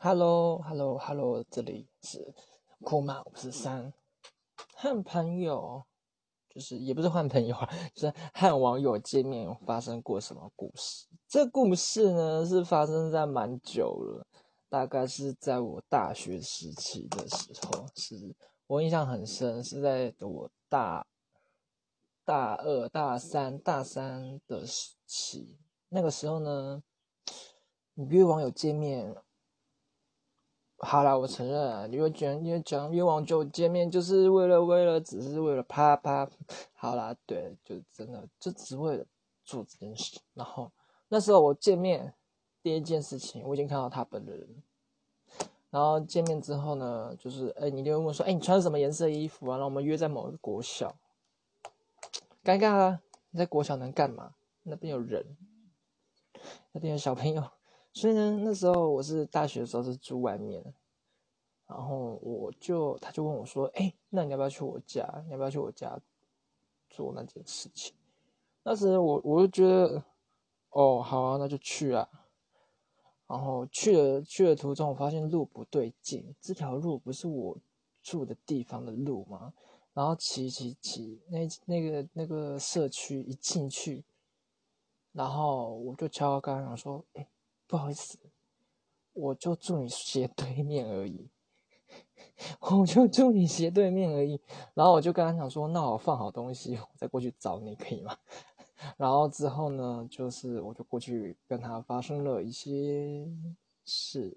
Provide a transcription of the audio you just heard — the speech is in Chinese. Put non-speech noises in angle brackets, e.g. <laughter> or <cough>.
Hello，Hello，Hello，这里是酷马五十三，和朋友就是也不是换朋友啊，就是和网友见面发生过什么故事？这故事呢是发生在蛮久了，大概是在我大学时期的时候，是我印象很深，是在我大大二、大三、大三的时期，那个时候呢，你约网友见面。好啦，我承认啊，因为讲因为讲约网友见面就是为了为了只是为了啪啪，好啦，对，就真的就只为了做这件事。然后那时候我见面第一件事情，我已经看到他本人。然后见面之后呢，就是哎，你就问我说，哎，你穿什么颜色衣服啊？然后我们约在某个国小，尴尬啊！你在国小能干嘛？那边有人，那边有小朋友。所以呢，那时候我是大学的时候是住外面，然后我就他就问我说：“哎，那你要不要去我家？你要不要去我家做那件事情？”那时我我就觉得，哦，好啊，那就去啊。然后去了去了途中，我发现路不对劲，这条路不是我住的地方的路吗？然后骑骑骑，那那个那个社区一进去，然后我就敲敲刚刚说：“哎。”不好意思，我就住你斜对面而已，<laughs> 我就住你斜对面而已。然后我就跟他讲说：“那我放好东西，我再过去找你，可以吗？” <laughs> 然后之后呢，就是我就过去跟他发生了一些事。